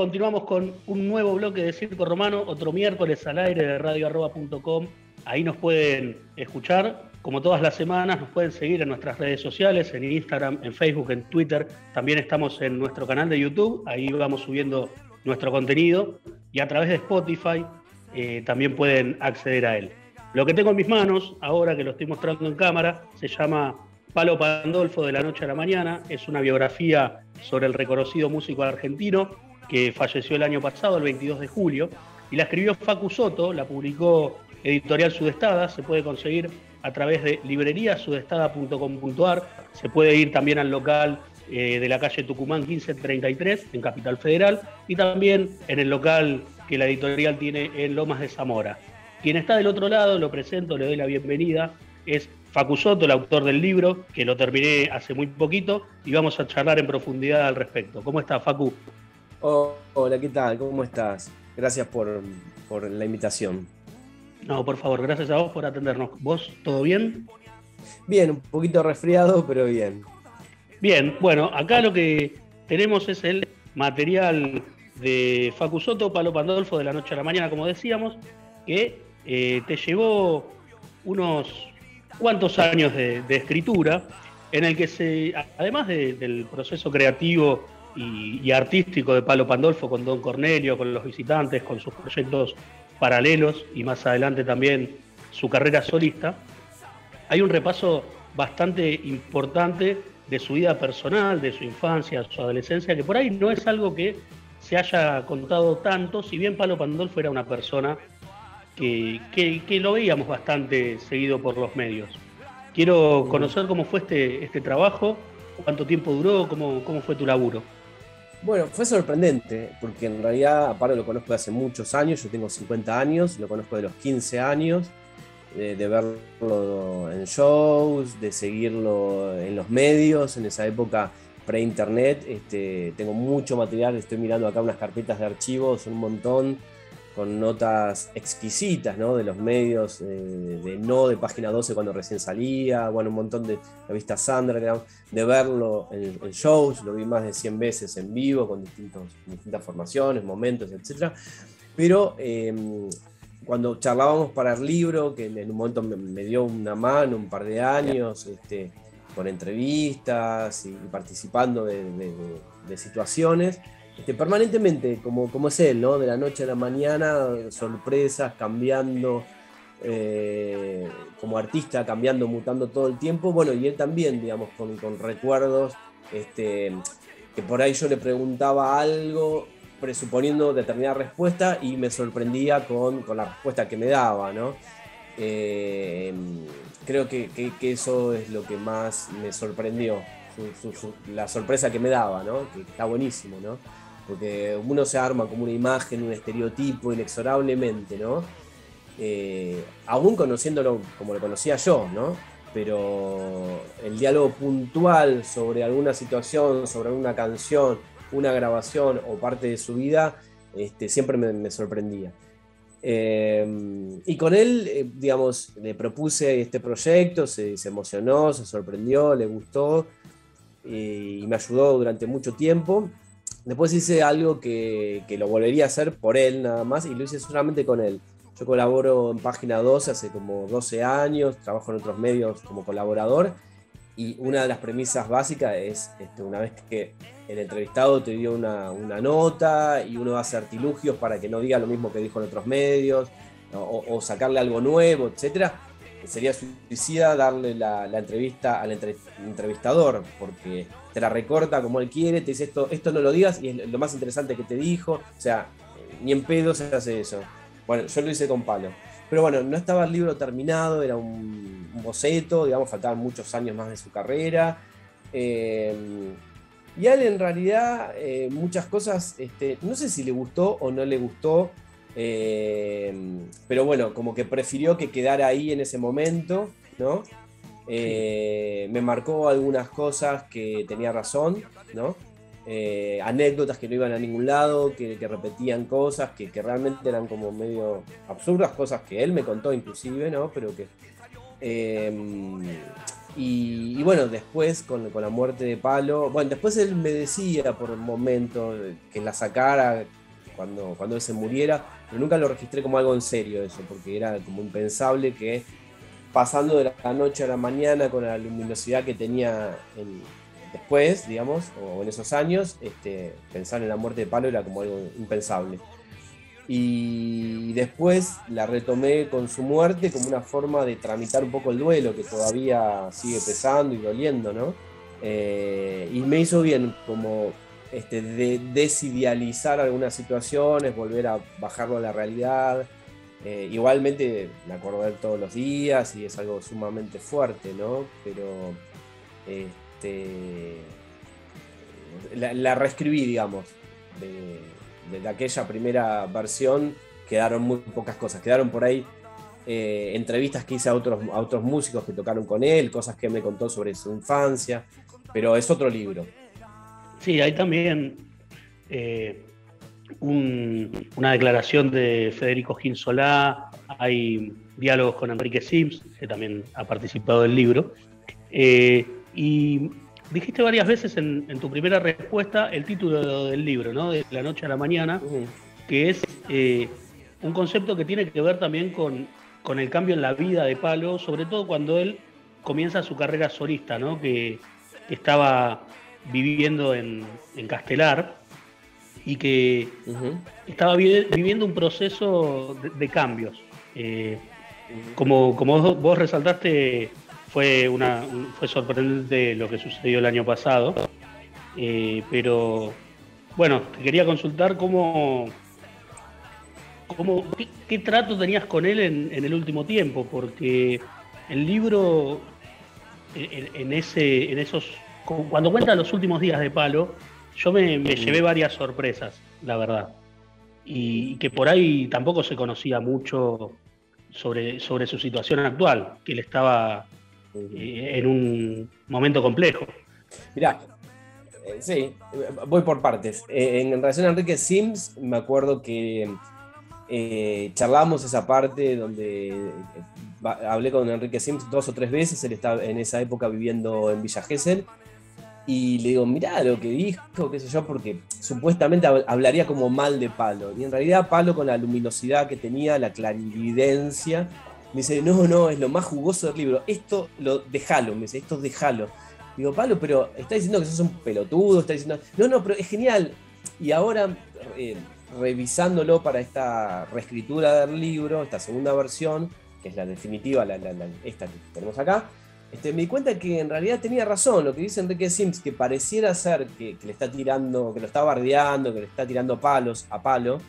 continuamos con un nuevo bloque de Circo Romano, otro miércoles al aire de radioarroba.com. Ahí nos pueden escuchar, como todas las semanas, nos pueden seguir en nuestras redes sociales, en Instagram, en Facebook, en Twitter. También estamos en nuestro canal de YouTube, ahí vamos subiendo nuestro contenido y a través de Spotify eh, también pueden acceder a él. Lo que tengo en mis manos, ahora que lo estoy mostrando en cámara, se llama Palo Pandolfo de la noche a la mañana. Es una biografía sobre el reconocido músico argentino que falleció el año pasado, el 22 de julio. Y la escribió Facu Soto, la publicó Editorial Sudestada, se puede conseguir a través de libreriasudestada.com.ar. Se puede ir también al local eh, de la calle Tucumán 1533 en Capital Federal y también en el local que la editorial tiene en Lomas de Zamora. Quien está del otro lado, lo presento, le doy la bienvenida, es Facu Soto, el autor del libro, que lo terminé hace muy poquito, y vamos a charlar en profundidad al respecto. ¿Cómo está, Facu? Hola, ¿qué tal? ¿Cómo estás? Gracias por, la invitación. No, por favor, gracias a vos por atendernos. ¿Vos todo bien? Bien, un poquito resfriado, pero bien. Bien, bueno, acá lo que tenemos es el material de Facu Soto, Palo Pandolfo de la noche a la mañana, como decíamos, que eh, te llevó unos cuantos años de, escritura, en el que se, además del proceso creativo y, artístico de Palo Pandolfo con Don Cornelio, con los visitantes, con sus proyectos paralelos y más adelante también su carrera solista, hay un repaso bastante importante de su vida personal, de su infancia, su adolescencia, que por ahí no es algo que se haya contado tanto, si bien Palo Pandolfo era una persona que, lo veíamos bastante seguido por los medios. Quiero conocer cómo fue este, este trabajo, cuánto tiempo duró, cómo, cómo fue tu laburo. Bueno, fue sorprendente, porque en realidad aparte lo conozco de hace muchos años, yo tengo 50 años, lo conozco de los 15 años, de, verlo en shows, de seguirlo en los medios, en esa época pre-internet, este, tengo mucho material, estoy mirando acá unas carpetas de archivos, un montón, con notas exquisitas ¿no? de los medios, eh, de no de página 12 cuando recién salía, bueno, un montón de revistas Sandra, de verlo en, shows, lo vi más de 100 veces en vivo, con distintos, distintas formaciones, momentos, etc. Pero em, cuando charlábamos para el libro, que en un momento me, dio una mano un par de años, este, con entrevistas y, participando de situaciones, este, permanentemente, como, como es él, ¿no? De la noche a la mañana, sorpresas, cambiando, eh, como artista, cambiando, mutando todo el tiempo. Bueno, y él también, digamos, con, recuerdos, este, que por ahí yo le preguntaba algo presuponiendo determinada respuesta y me sorprendía con, la respuesta que me daba, ¿no? Eh, creo que, eso es lo que más me sorprendió, la sorpresa que me daba, ¿no? Que está buenísimo, ¿no? Porque uno se arma como una imagen, un estereotipo inexorablemente, ¿no? Eh, aún conociéndolo como lo conocía yo, ¿no? Pero el diálogo puntual sobre alguna situación, sobre alguna canción, una grabación o parte de su vida, este, siempre me, sorprendía. Eh, y con él, eh, digamos, le propuse este proyecto, se, se emocionó, se sorprendió, le gustó y me ayudó durante mucho tiempo. Después hice algo que, lo volvería a hacer por él nada más y lo hice solamente con él. Yo colaboro en Página 12 hace como 12 años, trabajo en otros medios como colaborador y una de las premisas básicas es este, una vez que el entrevistado te dio una, nota y uno hace artilugios para que no diga lo mismo que dijo en otros medios o, sacarle algo nuevo, etcétera, sería suicida darle la, entrevista al entrevistador porque te la recorta como él quiere, te dice esto, esto no lo digas y es lo más interesante que te dijo. O sea, ni en pedo se hace eso. Bueno, yo lo hice con palo. Pero bueno, no estaba el libro terminado, era un, boceto, digamos, faltaban muchos años más de su carrera. Eh, y a él en realidad eh, muchas cosas, este, no sé si le gustó o no le gustó, eh, pero bueno, como que prefirió que quedara ahí en ese momento, ¿no? Eh, me marcó algunas cosas que tenía razón, ¿no? Eh, anécdotas que no iban a ningún lado, que, repetían cosas que, realmente eran como medio absurdas, cosas que él me contó inclusive, ¿no? Pero que... Em, Y, bueno, después con, la muerte de Palo, bueno, después él me decía por un momento que la sacara cuando, cuando él se muriera, pero nunca lo registré como algo en serio eso, porque era como impensable que pasando de la noche a la mañana con la luminosidad que tenía después, digamos, o en esos años, este, pensar en la muerte de Palo era como algo impensable. Y después la retomé con su muerte como una forma de tramitar un poco el duelo, que todavía sigue pesando y doliendo, ¿no? Eh, y me hizo bien como este, de desidealizar algunas situaciones, volver a bajarlo a la realidad. Eh, igualmente me acuerdo de él todos los días y es algo sumamente fuerte, ¿no? Pero este, la, reescribí, digamos, de, aquella primera versión quedaron muy pocas cosas, quedaron por ahí eh, entrevistas que hice a otros, a otros músicos que tocaron con él, cosas que me contó sobre su infancia, pero es otro libro. Sí, hay también eh, una declaración de Federico Ginsolá, hay diálogos con Enrique Sims, que también ha participado del libro. Eh, y dijiste varias veces en, tu primera respuesta el título del libro, ¿no? De la noche a la mañana, que es eh, un concepto que tiene que ver también con, con, el cambio en la vida de Palo, sobre todo cuando él comienza su carrera solista, ¿no? Que, estaba viviendo en, Castelar y que estaba viviendo un proceso de, cambios. Eh, como, como vos resaltaste, fue, una, fue sorprendente lo que sucedió el año pasado, eh, pero bueno, te quería consultar cómo, cómo qué, trato tenías con él en, el último tiempo, porque el libro, en, ese, en esos, cuando cuenta los últimos días de Palo, yo me, llevé varias sorpresas, la verdad, y que por ahí tampoco se conocía mucho sobre, sobre su situación actual, que él estaba eh, en un momento complejo. Mirá, eh, sí, voy por partes. Eh, en relación a Enrique Sims, me acuerdo que charlamos esa parte donde hablé con Enrique Sims dos o tres veces, él estaba en esa época viviendo en Villa Gesell, y le digo, mirá lo que dijo, qué sé yo, porque supuestamente hablaría como mal de Palo, y en realidad Palo con la luminosidad que tenía, la clarividencia, me dice, no, no, es lo más jugoso del libro. Esto lo dejalo, me dice, esto déjalo. Digo, Pablo, pero está diciendo que sos un pelotudo, está diciendo. No, no, pero es genial. Y ahora, eh, revisándolo para esta reescritura del libro, esta segunda versión, que es la definitiva, la, esta que tenemos acá, este, me di cuenta que en realidad tenía razón lo que dice Enrique Sims, que pareciera ser que, que, le está tirando, que lo está bardeando, que le está tirando palos a palo,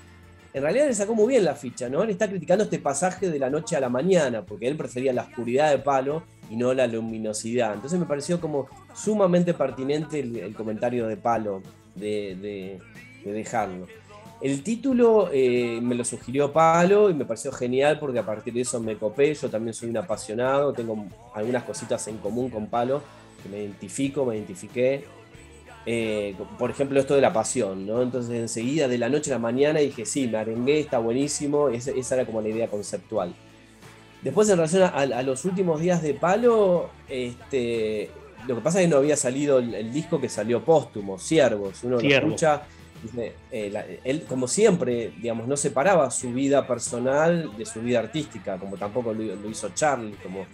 en realidad le sacó muy bien la ficha, ¿no? Él está criticando este pasaje de la noche a la mañana, porque él prefería la oscuridad de palo y no la luminosidad. Entonces me pareció como sumamente pertinente el, comentario de palo de, dejarlo. El título eh, me lo sugirió Palo y me pareció genial porque a partir de eso me copé. Yo también soy un apasionado, tengo algunas cositas en común con Palo que me identifico, me identifiqué. Eh, por ejemplo, esto de la pasión, ¿no? Entonces enseguida, de la noche a la mañana, dije, sí, me arengué, está buenísimo, esa, era como la idea conceptual. Después, en relación a, los últimos días de Palo, este, lo que pasa es que no había salido el, disco que salió póstumo, Siervos, uno lo escucha, eh, él, como siempre, digamos, no separaba su vida personal de su vida artística, como tampoco lo, hizo Charlie, como,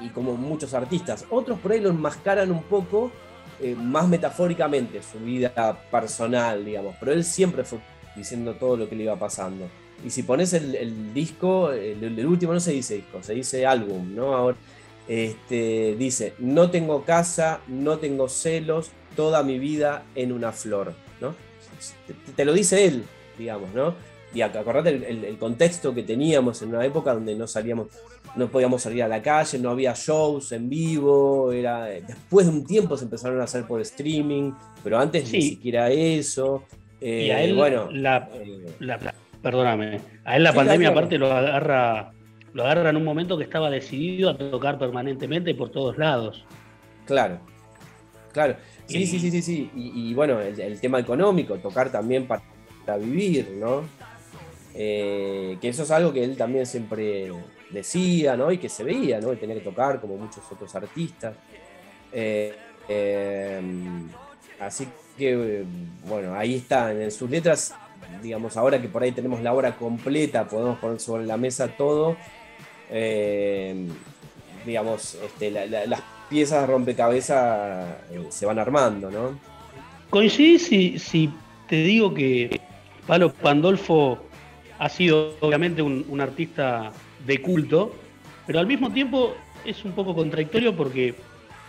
y como muchos artistas. Otros por ahí lo enmascaran un poco eh, más metafóricamente su vida personal, digamos, pero él siempre fue diciendo todo lo que le iba pasando. Y si pones el, disco, el, último no se dice disco, se dice álbum, ¿no? Ahora, este, dice, no tengo casa, no tengo celos, toda mi vida en una flor, ¿no? Te, lo dice él, digamos, ¿no? Y acordate el, contexto que teníamos en una época donde no salíamos, no podíamos salir a la calle, no había shows en vivo, era después de un tiempo se empezaron a hacer por streaming, pero antes ni siquiera eso. y a eh, él, bueno, la, eh, perdóname, a él la pandemia aparte lo agarra, lo agarra en un momento que estaba decidido a tocar permanentemente por todos lados. Claro, claro. Sí, sí, sí, sí, sí. Y, bueno, el, tema económico, tocar también para vivir, ¿no? Eh, que eso es algo que él también siempre decía, ¿no? Y que se veía, ¿no? Y tenía que tocar como muchos otros artistas. Eh, eh, así que, bueno, ahí está, en sus letras, digamos, ahora que por ahí tenemos la obra completa, podemos poner sobre la mesa todo, digamos, este, las piezas de rompecabezas se van armando, ¿no? Coincidís si, si te digo que Palo Pandolfo ha sido obviamente un artista de culto, pero al mismo tiempo es un poco contradictorio porque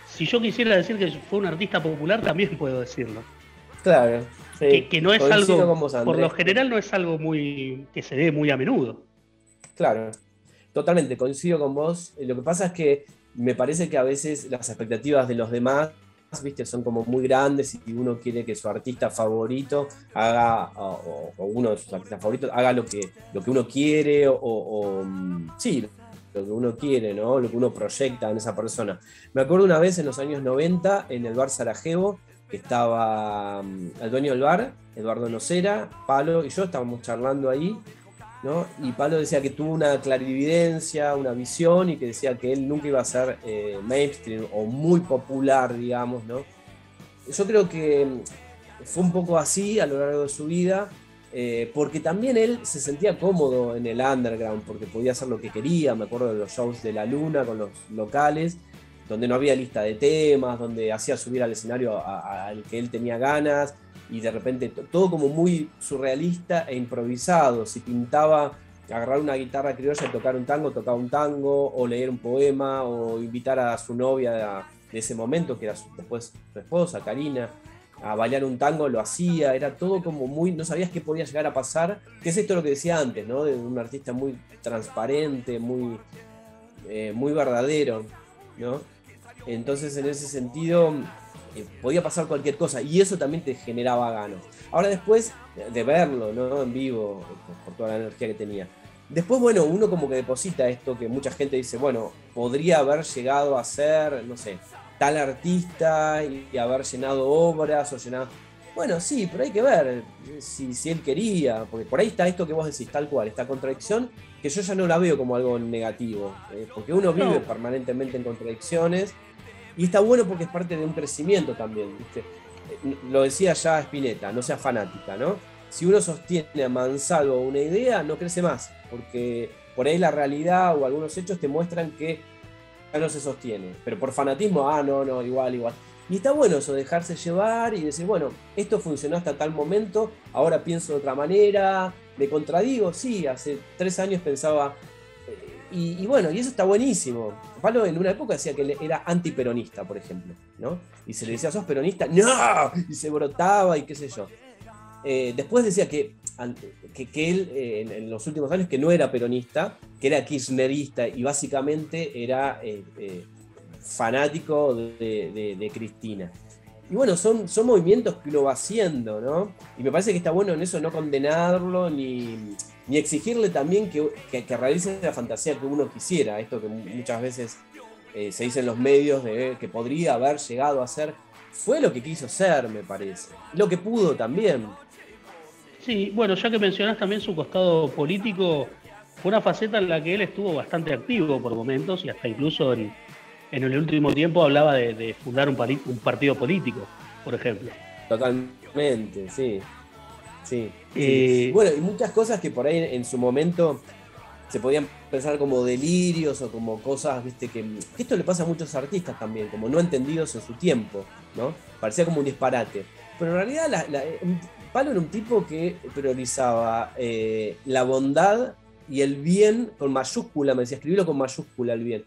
si yo quisiera decir que fue un artista popular, también puedo decirlo. Claro. Que, no es algo, por lo general no es algo muy que se ve muy a menudo. Claro, totalmente, coincido con vos. Lo que pasa es que me parece que a veces las expectativas de los demás ¿viste? son como muy grandes y uno quiere que su artista favorito haga, o, uno haga lo que, lo que uno quiere, o, o mm, sí, lo que uno quiere, ¿no? Lo que uno proyecta en esa persona. Me acuerdo una vez en los años 90 en el bar Sarajevo, que estaba mm, el dueño del bar, Eduardo Nocera, Palo y yo estábamos charlando ahí, ¿no? Y Palo decía que tuvo una clarividencia, una visión y que decía que él nunca iba a ser eh, mainstream o muy popular, digamos, ¿no? Yo creo que mm, fue un poco así a lo largo de su vida eh, porque también él se sentía cómodo en el underground, porque podía hacer lo que quería, me acuerdo de los shows de la luna con los locales, donde no había lista de temas, donde hacía subir al escenario al que él tenía ganas, y de repente todo como muy surrealista e improvisado, si pintaba agarrar una guitarra criolla y tocar un tango, tocaba un tango, o leer un poema, o invitar a su novia de ese momento, que era después su esposa, Karina, a bailar un tango, lo hacía, era todo como muy, no sabías qué podía llegar a pasar, que es esto lo que decía antes, ¿no? De un artista muy transparente, muy, eh, muy verdadero, ¿no? Entonces en ese sentido eh, podía pasar cualquier cosa y eso también te generaba ganas. Ahora después de verlo, ¿no? En vivo, por toda la energía que tenía. Después, bueno, uno como que deposita esto que mucha gente dice, bueno, podría haber llegado a ser, no sé, tal artista y, haber llenado obras o llenado... Bueno, sí, pero hay que ver si, si, él quería, porque por ahí está esto que vos decís, tal cual, esta contradicción, que yo ya no la veo como algo negativo, eh, porque uno vive permanentemente en contradicciones y está bueno porque es parte de un crecimiento también, ¿viste? Eh, lo decía ya Spinetta, no sea fanática, ¿no? Si uno sostiene a mansalvo una idea, no crece más, porque por ahí la realidad o algunos hechos te muestran que no se sostiene. Pero por fanatismo, ah, no, no, igual, igual. Y está bueno eso, dejarse llevar y decir, bueno, esto funcionó hasta tal momento, ahora pienso de otra manera, me contradigo, sí, hace tres años pensaba... Y, bueno, y eso está buenísimo. Palo en una época decía que era antiperonista, por ejemplo, ¿no? Y se le decía, ¿sos peronista? ¡No! Y se brotaba y qué sé yo. Eh, después decía que, que, él eh, en, los últimos años que no era peronista, que era kirchnerista y básicamente era eh, fanático de, Cristina. Y bueno, son, son movimientos que uno va haciendo, ¿no? Y me parece que está bueno en eso no condenarlo ni, ni exigirle también que, que, realice la fantasía que uno quisiera. Esto que muchas veces se dice en los medios de que podría haber llegado a ser. Fue lo que quiso ser, me parece. Lo que pudo también. Sí, bueno, ya que mencionás también su costado político, fue una faceta en la que él estuvo bastante activo por momentos y hasta incluso en, el último tiempo hablaba de, fundar un, un, partido político, por ejemplo. Totalmente, sí. Sí, eh, Bueno, y muchas cosas que por ahí en su momento se podían pensar como delirios o como cosas, viste, que, esto le pasa a muchos artistas también, como no entendidos en su tiempo, ¿no? Parecía como un disparate. Pero en realidad la, Palo era un tipo que priorizaba eh, la bondad y el bien con mayúscula, me decía, escribirlo con mayúscula el bien,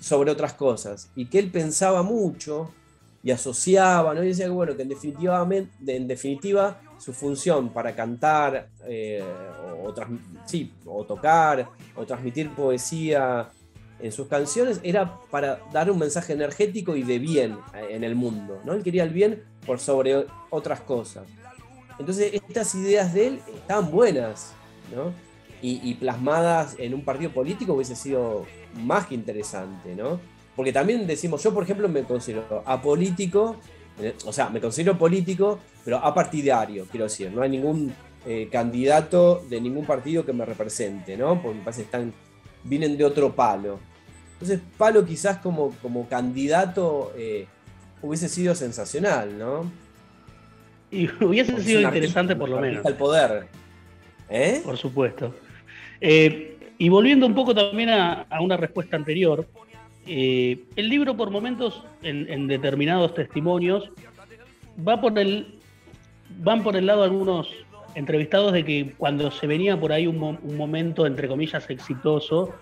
sobre otras cosas. Y que él pensaba mucho y asociaba, ¿no? Y decía que, bueno, que en, definitivamente, en definitiva su función para cantar eh, o, sí, o tocar o transmitir poesía en sus canciones era para dar un mensaje energético y de bien en el mundo. ¿no? Él quería el bien por sobre otras cosas. Entonces, estas ideas de él estaban buenas, ¿no? Y, plasmadas en un partido político hubiese sido más que interesante, ¿no? Porque también decimos, yo por ejemplo me considero apolítico, eh, o sea, me considero político, pero apartidario, quiero decir, no hay ningún eh, candidato de ningún partido que me represente, ¿no? Porque me parece que están vienen de otro palo. Entonces, Palo quizás como, como candidato eh, hubiese sido sensacional, ¿no? Y hubiese sido interesante por lo menos. Al poder. ¿Eh? Por supuesto. Eh, y volviendo un poco también a, una respuesta anterior, el libro por momentos, en, determinados testimonios, va por el, van por el lado algunos entrevistados de que cuando se venía por ahí un, un momento, entre comillas, exitoso,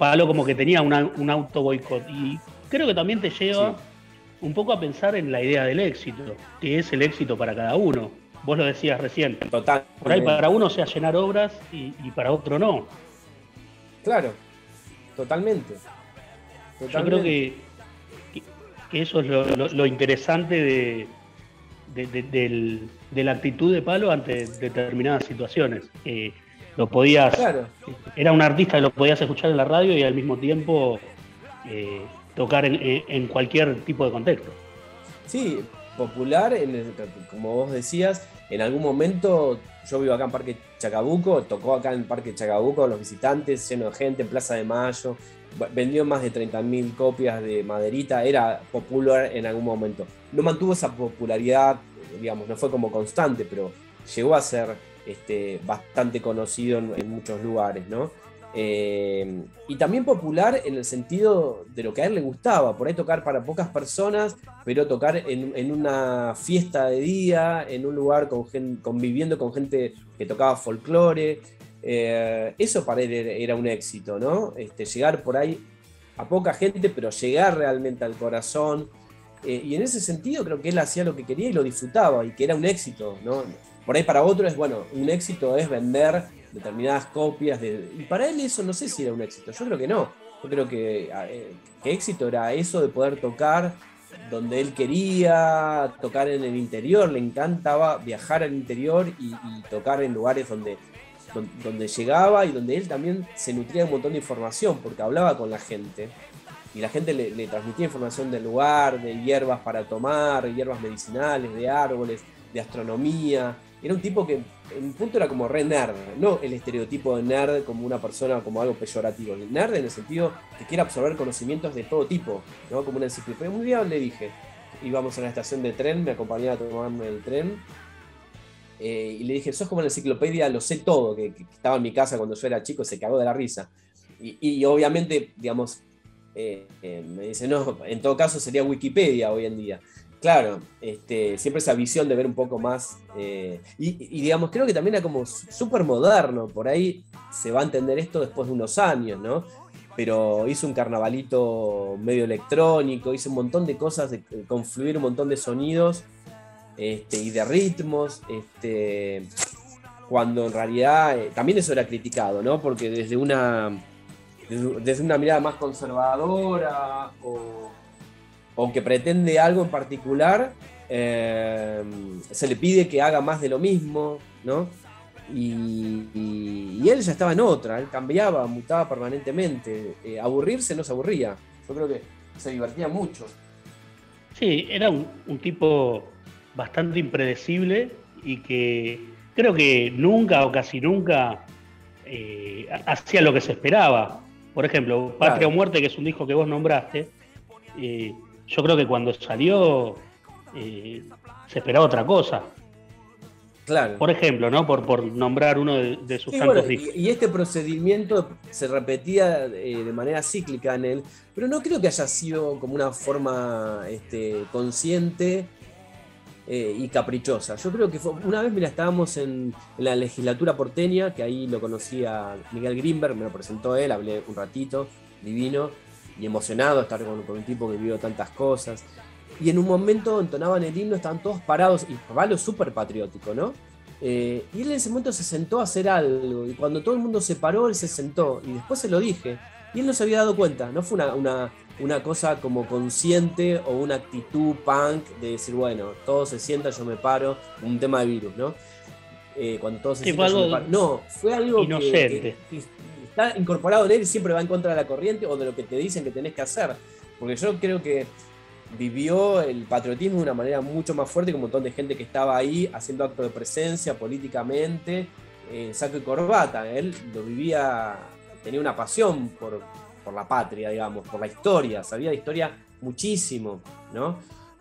Palo como que tenía un auto boicot. Y creo que también te lleva un poco a pensar en la idea del éxito, que es el éxito para cada uno. Vos lo decías recién. Total. Por ahí para uno sea llenar obras y, para otro no. Claro, totalmente. Yo creo que, que, eso es lo, interesante de, la actitud de Palo ante determinadas situaciones. Lo podías. Era un artista que lo podías escuchar en la radio y al mismo tiempo eh, tocar en, cualquier tipo de contexto. Sí, popular, como vos decías, en algún momento yo vivo acá en Parque Chacabuco, tocó acá en Parque Chacabuco, los visitantes, lleno de gente, en Plaza de Mayo, vendió más de 30.000 copias de Maderita, era popular en algún momento. No mantuvo esa popularidad, digamos, no fue como constante, pero llegó a ser este, bastante conocido en, muchos lugares, ¿no? Eh, y también popular en el sentido de lo que a él le gustaba, por ahí tocar para pocas personas, pero tocar en, una fiesta de día, en un lugar con conviviendo con gente que tocaba folclore. Eh, eso para él era un éxito, ¿no? Este, llegar por ahí a poca gente, pero llegar realmente al corazón. Eh, y en ese sentido creo que él hacía lo que quería y lo disfrutaba, y que era un éxito, ¿no? Por ahí para otro es, bueno, un éxito es vender determinadas copias de... Y para él eso no sé si era un éxito, yo creo que no. Yo creo que, eh, éxito era eso de poder tocar donde él quería, tocar en el interior, le encantaba viajar al interior y, tocar en lugares donde, donde, llegaba y donde él también se nutría de un montón de información, porque hablaba con la gente y la gente le, transmitía información del lugar, de hierbas para tomar, hierbas medicinales, de árboles, de astronomía, era un tipo que en un punto era como re nerd, no el estereotipo de nerd como una persona como algo peyorativo, el nerd en el sentido que quiere absorber conocimientos de todo tipo, ¿no? como una enciclopedia. Un día le dije, íbamos a la estación de tren, me acompañaba a tomarme el tren, eh, y le dije, sos como la enciclopedia, lo sé todo, que, estaba en mi casa cuando yo era chico, se cagó de la risa. Y, obviamente, digamos, eh, eh, me dice, no, en todo caso sería Wikipedia hoy en día. Claro, este, siempre esa visión de ver un poco más. Eh, y, digamos, creo que también era como súper moderno. Por ahí se va a entender esto después de unos años, ¿no? Pero hizo un carnavalito medio electrónico, hizo un montón de cosas, de confluir un montón de sonidos este, y de ritmos. Este, cuando en realidad eh, también eso era criticado, ¿no? Porque desde una, desde una mirada más conservadora o o pretende algo en particular, eh, se le pide que haga más de lo mismo, ¿no? Y, él ya estaba en otra, él cambiaba, mutaba permanentemente. Eh, aburrirse no se aburría, yo creo que se divertía mucho. Sí, era un, tipo bastante impredecible y que creo que nunca o casi nunca eh, hacía lo que se esperaba. Por ejemplo, Patria o Muerte, que es un disco que vos nombraste, yo creo que cuando salió eh, se esperaba otra cosa. Claro. Por ejemplo, ¿no? Por, por nombrar uno de, sus tantos discos. Y, este procedimiento se repetía eh, de manera cíclica en él, pero no creo que haya sido como una forma este, consciente eh, y caprichosa. Yo creo que una vez, mira, estábamos en, la legislatura porteña, que ahí lo conocía Miguel Grimberg, me lo presentó él, hablé un ratito, divino y emocionado estar con, un tipo que vivió tantas cosas. Y en un momento entonaban el himno, estaban todos parados, y Pablo súper patriótico, ¿no? Eh, y él en ese momento se sentó a hacer algo, y cuando todo el mundo se paró, él se sentó, y después se lo dije, y él no se había dado cuenta, no fue una, una, una cosa como consciente o una actitud punk de decir, bueno, todos se sientan, yo me paro, un tema de virus, ¿no? Eh, cuando todos se sientan, yo me paro. No, fue algo inocente está incorporado en él y siempre va en contra de la corriente o de lo que te dicen que tenés que hacer. Porque yo creo que vivió el patriotismo de una manera mucho más fuerte que un montón de gente que estaba ahí haciendo acto de presencia políticamente, saco y corbata. Él lo vivía tenía una pasión por, la patria, digamos, por la historia, sabía de historia muchísimo, ¿no?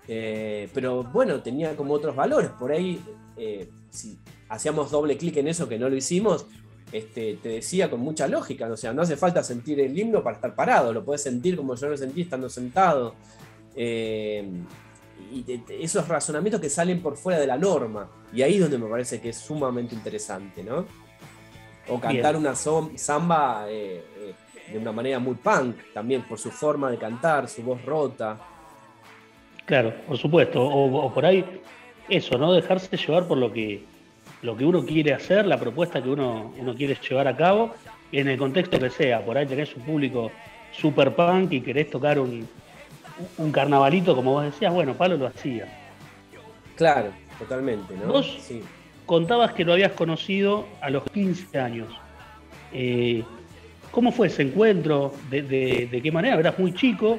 Eh, pero bueno, tenía como otros valores. Por ahí, eh, si hacíamos doble clic en eso, que no lo hicimos, este, te decía con mucha lógica, o sea, no hace falta sentir el himno para estar parado, lo puedes sentir como yo lo sentí estando sentado. Eh, y esos razonamientos que salen por fuera de la norma. Y ahí es donde me parece que es sumamente interesante, ¿no? O cantar una samba eh, eh, de una manera muy punk, también por su forma de cantar, su voz rota. Claro, por supuesto. O, por ahí, eso, ¿no? Dejarse llevar por lo que, lo que uno quiere hacer, la propuesta que uno, uno quiere llevar a cabo, en el contexto que sea. Por ahí tenés un público super punk y querés tocar un, un carnavalito, como vos decías, bueno, Palo lo hacía. Claro, totalmente, ¿no? Vos contabas que lo habías conocido a los 15 años. Eh, ¿Cómo fue ese encuentro? ¿De, qué manera? Eras muy chico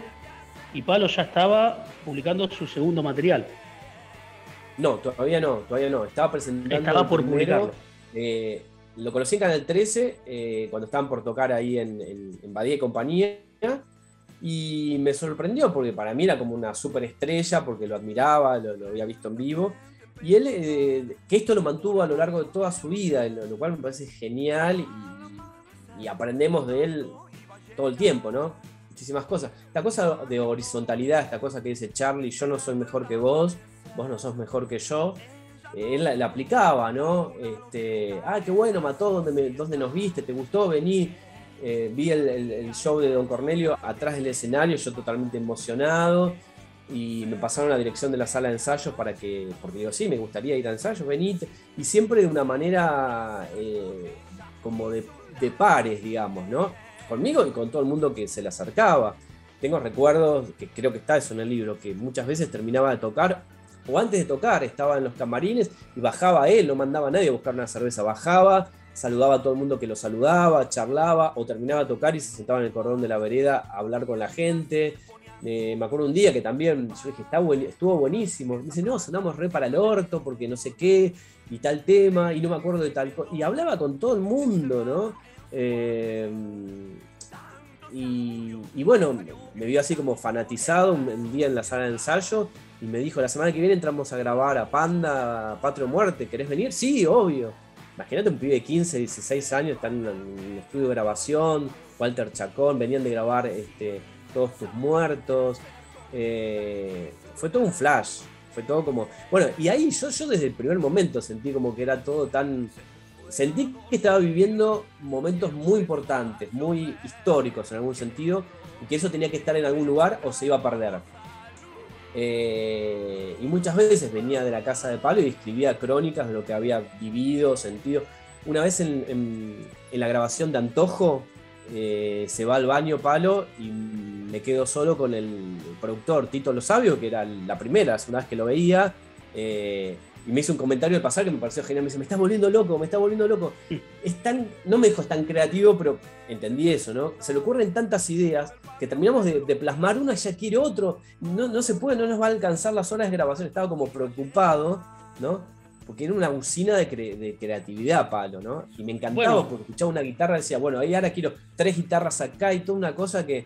y Palo ya estaba publicando su segundo material. No, todavía no, todavía no. Estaba presentando. Estaba por publicarlo. Eh, lo conocí en Canal 13 eh, cuando estaban por tocar ahí en, en Badía y compañía. Y me sorprendió porque para mí era como una superestrella, porque lo admiraba, lo, había visto en vivo. Y él, eh, que esto lo mantuvo a lo largo de toda su vida, lo, cual me parece genial y, aprendemos de él todo el tiempo, ¿no? Muchísimas cosas. Esta cosa de horizontalidad, esta cosa que dice Charlie, yo no soy mejor que vos, vos no sos mejor que yo. Eh, él la, aplicaba, ¿no? Este, ah, qué bueno, mató, ¿dónde, ¿dónde nos viste? ¿Te gustó? Vení eh, vi el, show de Don Cornelio atrás del escenario, yo totalmente emocionado, y me pasaron la dirección de la sala de ensayos para que, porque digo, sí, me gustaría ir a ensayos, venite, y siempre de una manera eh, como de, pares, digamos, ¿no? Conmigo y con todo el mundo que se le acercaba. Tengo recuerdos, que creo que está eso en el libro, que muchas veces terminaba de tocar, o antes de tocar, estaba en los camarines y bajaba él, no mandaba a nadie a buscar una cerveza, bajaba saludaba a todo el mundo que lo saludaba, charlaba o terminaba a tocar y se sentaba en el cordón de la vereda a hablar con la gente. Eh, me acuerdo un día que también yo dije, Está estuvo buenísimo. Dice, no, sonamos re para el orto porque no sé qué y tal tema y no me acuerdo de tal cosa. Y hablaba con todo el mundo, ¿no? Eh, y, bueno, me vio así como fanatizado un, día en la sala de ensayo y me dijo, la semana que viene entramos a grabar a Panda, Patrio Muerte, ¿querés venir? Sí, obvio. Imagínate un pibe de 15, 16 años, están en un estudio de grabación, Walter Chacón, venían de grabar este, Todos tus muertos. Eh, fue todo un flash, fue todo como... Bueno, y ahí yo, yo desde el primer momento sentí como que era todo tan... Sentí que estaba viviendo momentos muy importantes, muy históricos en algún sentido, y que eso tenía que estar en algún lugar o se iba a perder. Eh, y muchas veces venía de la casa de Pablo y escribía crónicas de lo que había vivido, sentido. Una vez en, la grabación de Antojo, eh, se va al baño Palo y me quedo solo con el productor Tito Lo Sabio, que era la primera, una vez que lo veía. Eh, y me hizo un comentario de pasar que me pareció genial. Me dice, me estás volviendo loco, me estás volviendo loco. Es tan, no me dijo es tan creativo, pero entendí eso, ¿no? Se le ocurren tantas ideas que terminamos de, plasmar una y ya quiere otro. No, no se puede, no nos va a alcanzar las horas de grabación. Estaba como preocupado, ¿no? Porque era una usina de, creatividad, Palo, ¿no? Y me encantaba porque escuchaba una guitarra y decía, bueno, ahí ahora quiero tres guitarras acá y toda una cosa que,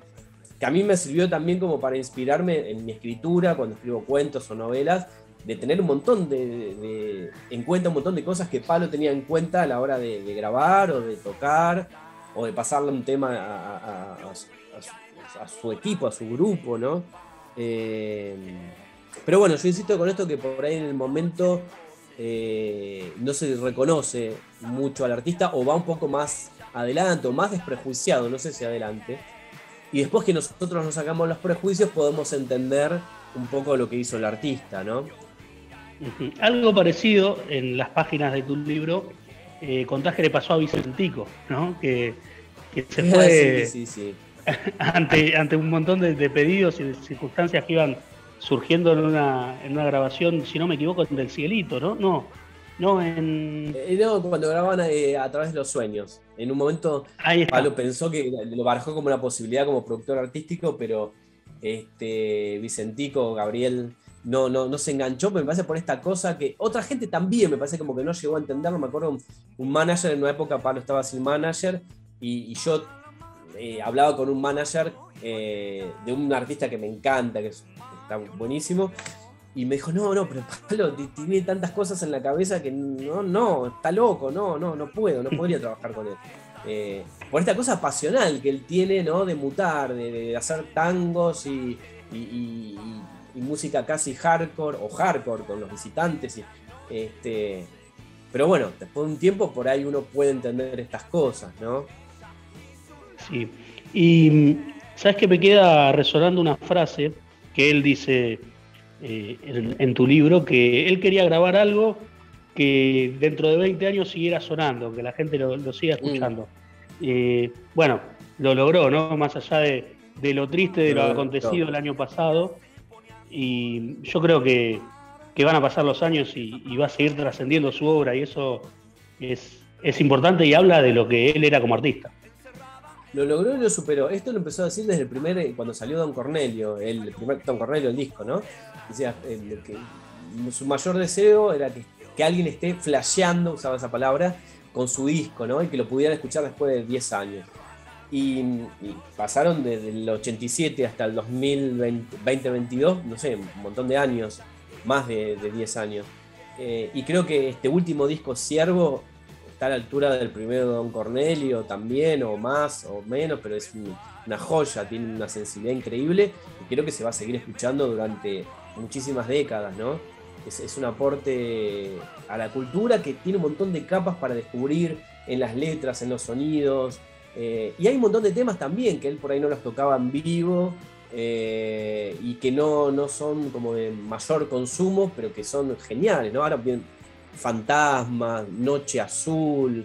que a mí me sirvió también como para inspirarme en mi escritura, cuando escribo cuentos o novelas de tener un montón de, en cuenta un montón de cosas que Palo tenía en cuenta a la hora de, grabar o de tocar o de pasarle un tema a, su, equipo, a su grupo, ¿no? Eh, pero bueno, yo insisto con esto que por ahí en el momento eh, no se reconoce mucho al artista o va un poco más adelante o más desprejuiciado, no sé si adelante. Y después que nosotros nos sacamos los prejuicios podemos entender un poco lo que hizo el artista, ¿no? Algo parecido en las páginas de tu libro, eh, contás que le pasó a Vicentico, ¿no? Que, se fue ante, ante un montón de, pedidos y de circunstancias que iban surgiendo en una, en una grabación, si no me equivoco, del cielito, ¿no? No, no en. Eh, no, cuando grababan eh, a través de los sueños. En un momento, Pablo pensó que lo barajó como una posibilidad como productor artístico, pero este Vicentico, Gabriel no, no, no se enganchó, pero me parece por esta cosa que otra gente también me parece como que no llegó a entenderlo. Me acuerdo un, manager en una época, Pablo estaba sin manager, y, yo eh, hablaba con un manager de un artista que me encanta, que está buenísimo, y me dijo, no, no, pero Pablo tiene tantas cosas en la cabeza que no, no, está loco, no, no, no puedo, no podría trabajar con él. Eh, por esta cosa pasional que él tiene, ¿no? De mutar, de, hacer tangos y, música casi hardcore o hardcore con los visitantes. Y, este, pero bueno, después de un tiempo por ahí uno puede entender estas cosas, ¿no? Sí. Y sabes que me queda resonando una frase que él dice eh, en, tu libro que él quería grabar algo que dentro de 20 años siguiera sonando, que la gente lo, siga mm. escuchando. Eh, bueno, lo logró, ¿no? Más allá de, lo triste de lo, acontecido el año pasado. Y yo creo que, van a pasar los años y, va a seguir trascendiendo su obra y eso es, es importante y habla de lo que él era como artista lo logró y lo superó. Esto lo empezó a decir desde el primer, cuando salió Don Cornelio, el primer Don Cornelio, el disco, ¿no? Decía, que su mayor deseo era que, alguien esté flasheando, usaba esa palabra, con su disco, ¿no? Y que lo pudieran escuchar después de 10 años. Y, pasaron desde el 87 hasta el 2022, no sé, un montón de años, más de, 10 años. Eh, y creo que este último disco, Siervo, está a la altura del primero Don Cornelio también, o más o menos, pero es una joya, tiene una sensibilidad increíble y creo que se va a seguir escuchando durante muchísimas décadas, ¿no? Es, un aporte a la cultura que tiene un montón de capas para descubrir en las letras, en los sonidos. Eh, y hay un montón de temas también que él por ahí no los tocaba en vivo eh, y que no, no son como de mayor consumo, pero que son geniales, ¿no? Ahora bien, Fantasma, Noche Azul,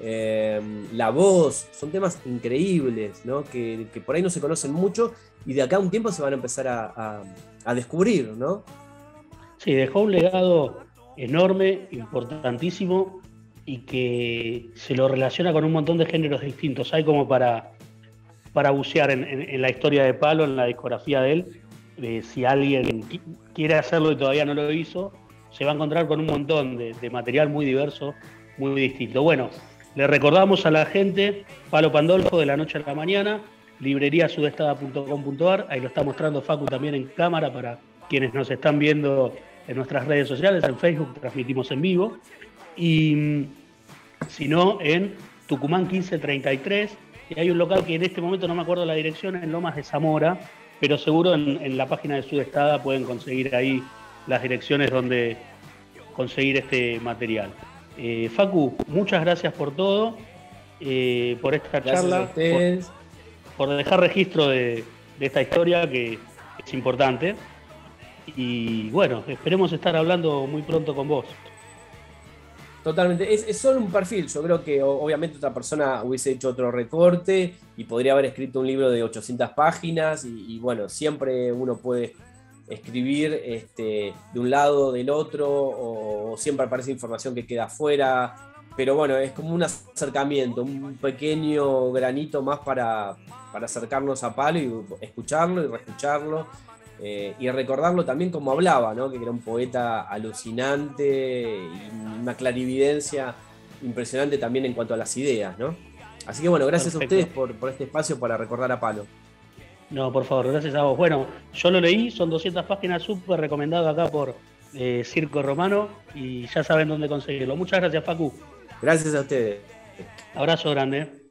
eh, La Voz, son temas increíbles, ¿no? Que, por ahí no se conocen mucho y de acá a un tiempo se van a empezar a, descubir, ¿no? Sí, dejó un legado enorme, importantísimo y que se lo relaciona con un montón de géneros distintos. Hay como para, para bucear en, la historia de Palo, en la discografía de él. Si alguien quiere hacerlo y todavía no lo hizo, se va a encontrar con un montón de, material muy diverso, muy distinto. Bueno, le recordamos a la gente, Palo Pandolfo de la noche a la mañana, libreriasudestada.com.ar, ahí lo está mostrando Facu también en cámara para quienes nos están viendo en nuestras redes sociales, en Facebook transmitimos en vivo, y mm, si no, en Tucumán 1533, y hay un local que en este momento no me acuerdo la dirección, en Lomas de Zamora, pero seguro en, la página de Sudestada pueden conseguir ahí las direcciones donde conseguir este material. Eh, Facu, muchas gracias por todo, eh, por esta charla por dejar registro de, esta historia que es importante. Y bueno, esperemos estar hablando muy pronto con vos. Totalmente, es, solo un perfil. Yo creo que obviamente otra persona hubiese hecho otro recorte y podría haber escrito un libro de 800 páginas. Y, bueno, siempre uno puede escribir este, de un lado, del otro, o, siempre aparece información que queda afuera. Pero bueno, es como un acercamiento, un pequeño granito más para, para acercarnos a Palo y escucharlo y reescucharlo. Eh, y recordarlo también como hablaba, ¿no? que era un poeta alucinante y una clarividencia impresionante también en cuanto a las ideas. ¿no? Así que bueno, gracias a ustedes por, este espacio para recordar a Palo. No, por favor, gracias a vos. Bueno, yo lo leí, son 200 páginas súper recomendado acá por eh, Circo Romano y ya saben dónde conseguirlo. Muchas gracias, Facu. Gracias a ustedes. Abrazo grande.